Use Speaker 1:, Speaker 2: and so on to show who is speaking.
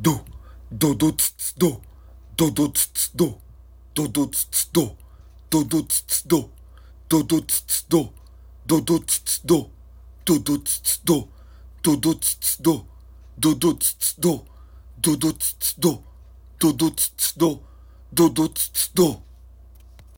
Speaker 1: ど、どどつつど、どどつつど、どどつつど、どどつつど、どどつつど、どどつつど、どどつつど、どどつつど、どどつつど、どどつつど、どどつつど、どどつつど。